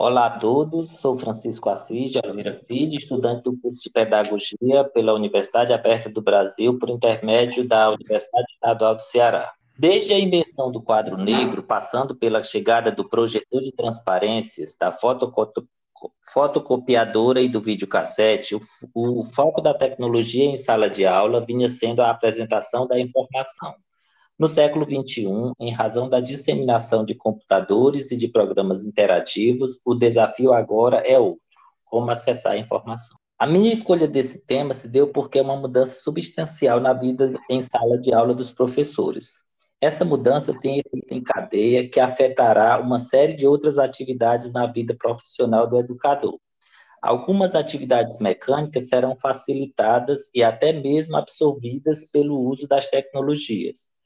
Olá a todos, sou Francisco Assis de Oliveira Filho, estudante do curso de Pedagogia pela Universidade Aberta do Brasil, por intermédio da Universidade Estadual do Ceará. Desde a invenção do quadro negro, passando pela chegada do projetor de transparências, da fotocopiadora e do videocassete, o, o foco da tecnologia em sala de aula vinha sendo a apresentação da informação. No século XXI, em razão da disseminação de computadores e de programas interativos, o desafio agora é outro: como acessar a informação. A minha escolha desse tema se deu porque é uma mudança substancial na vida em sala de aula dos professores. Essa mudança tem efeito em cadeia que afetará uma série de outras atividades na vida profissional do educador. Algumas atividades mecânicas serão facilitadas e até mesmo absorvidas pelo uso das tecnologias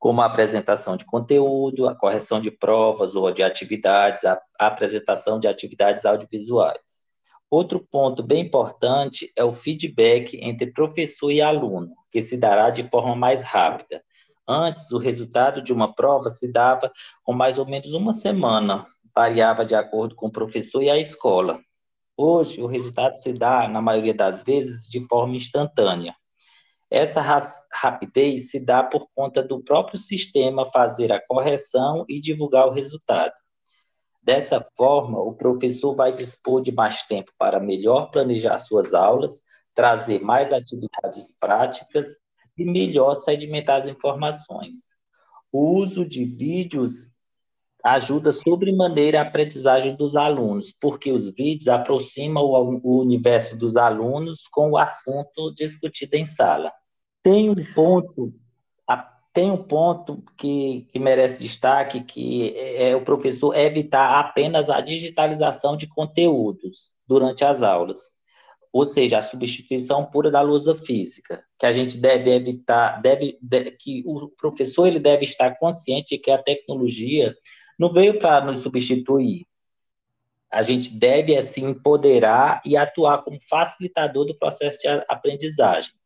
como a apresentação de conteúdo, a correção de provas ou de atividades, a, apresentação de atividades audiovisuais. Outro ponto bem importante é o feedback entre professor e aluno, que se dará de forma mais rápida. Antes, o resultado de uma prova se dava com mais ou menos uma semana, variava de acordo com o professor e a escola. Hoje, o resultado se dá, na maioria das vezes, de forma instantânea. Essa rapidez se dá por conta do próprio sistema fazer a correção e divulgar o resultado. Dessa forma, o professor vai dispor de mais tempo para melhor planejar suas aulas, trazer mais atividades práticas e melhor sedimentar as informações. O uso de vídeos ajuda sobremaneira a aprendizagem dos alunos, porque os vídeos aproximam o universo dos alunos com o assunto discutido em sala. Tem um ponto, tem um ponto que, que merece destaque, que é, é o professor evitar apenas a digitalização de conteúdos durante as aulas, ou seja, a substituição pura da lousa física, que a gente deve evitar, deve, deve que o professor ele deve estar consciente de que a tecnologia não veio para nos substituir. A gente deve assim empoderar e atuar como facilitador do processo de aprendizagem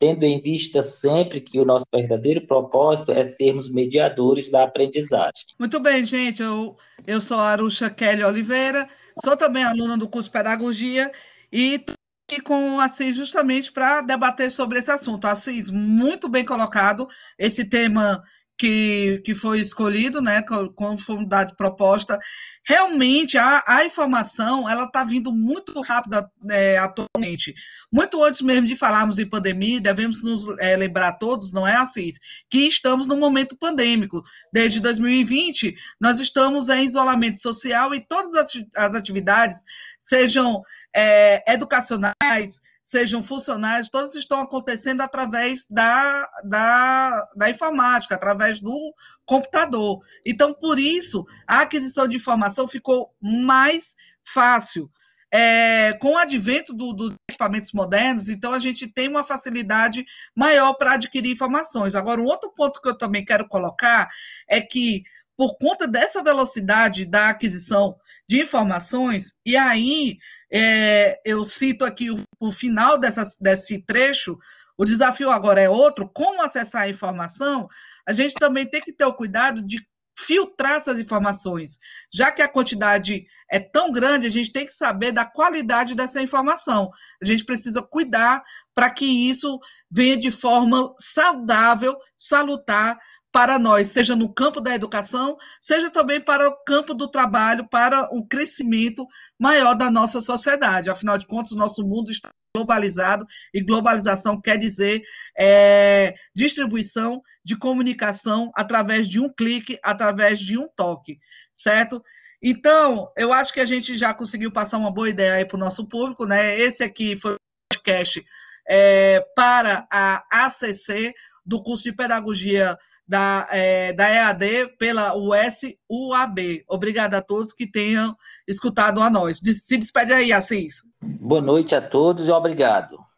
tendo em vista sempre que o nosso verdadeiro propósito é sermos mediadores da aprendizagem. Muito bem, gente. Eu, eu sou a Aruxa Kelly Oliveira, sou também aluna do curso Pedagogia e estou aqui com o Assis justamente para debater sobre esse assunto. Assis, muito bem colocado. Esse tema que, que foi escolhido, né, conformidade proposta, realmente a, a informação ela está vindo muito rápida é, atualmente. Muito antes mesmo de falarmos em pandemia, devemos nos é, lembrar todos, não é assim, que estamos num momento pandêmico. Desde 2020, nós estamos em isolamento social e todas as atividades, sejam é, educacionais, sejam funcionários, todos estão acontecendo através da, da, da informática, através do computador. Então, por isso, a aquisição de informação ficou mais fácil. É, com o advento do, dos equipamentos modernos, então a gente tem uma facilidade maior para adquirir informações. Agora, um outro ponto que eu também quero colocar é que, por conta dessa velocidade da aquisição de informações, e aí é, eu cito aqui o, o final dessa, desse trecho, o desafio agora é outro, como acessar a informação, a gente também tem que ter o cuidado de filtrar essas informações. Já que a quantidade é tão grande, a gente tem que saber da qualidade dessa informação. A gente precisa cuidar para que isso venha de forma saudável, salutar para nós, seja no campo da educação, seja também para o campo do trabalho, para o crescimento maior da nossa sociedade. Afinal de contas, o nosso mundo está globalizado, e globalização quer dizer é, distribuição de comunicação através de um clique, através de um toque, certo? Então, eu acho que a gente já conseguiu passar uma boa ideia aí para o nosso público, né? Esse aqui foi o podcast é, para a ACC, do curso de Pedagogia da, é, da EAD pela USUAB. Obrigada a todos que tenham escutado a nós. Se despede aí, Assis. Boa noite a todos e obrigado.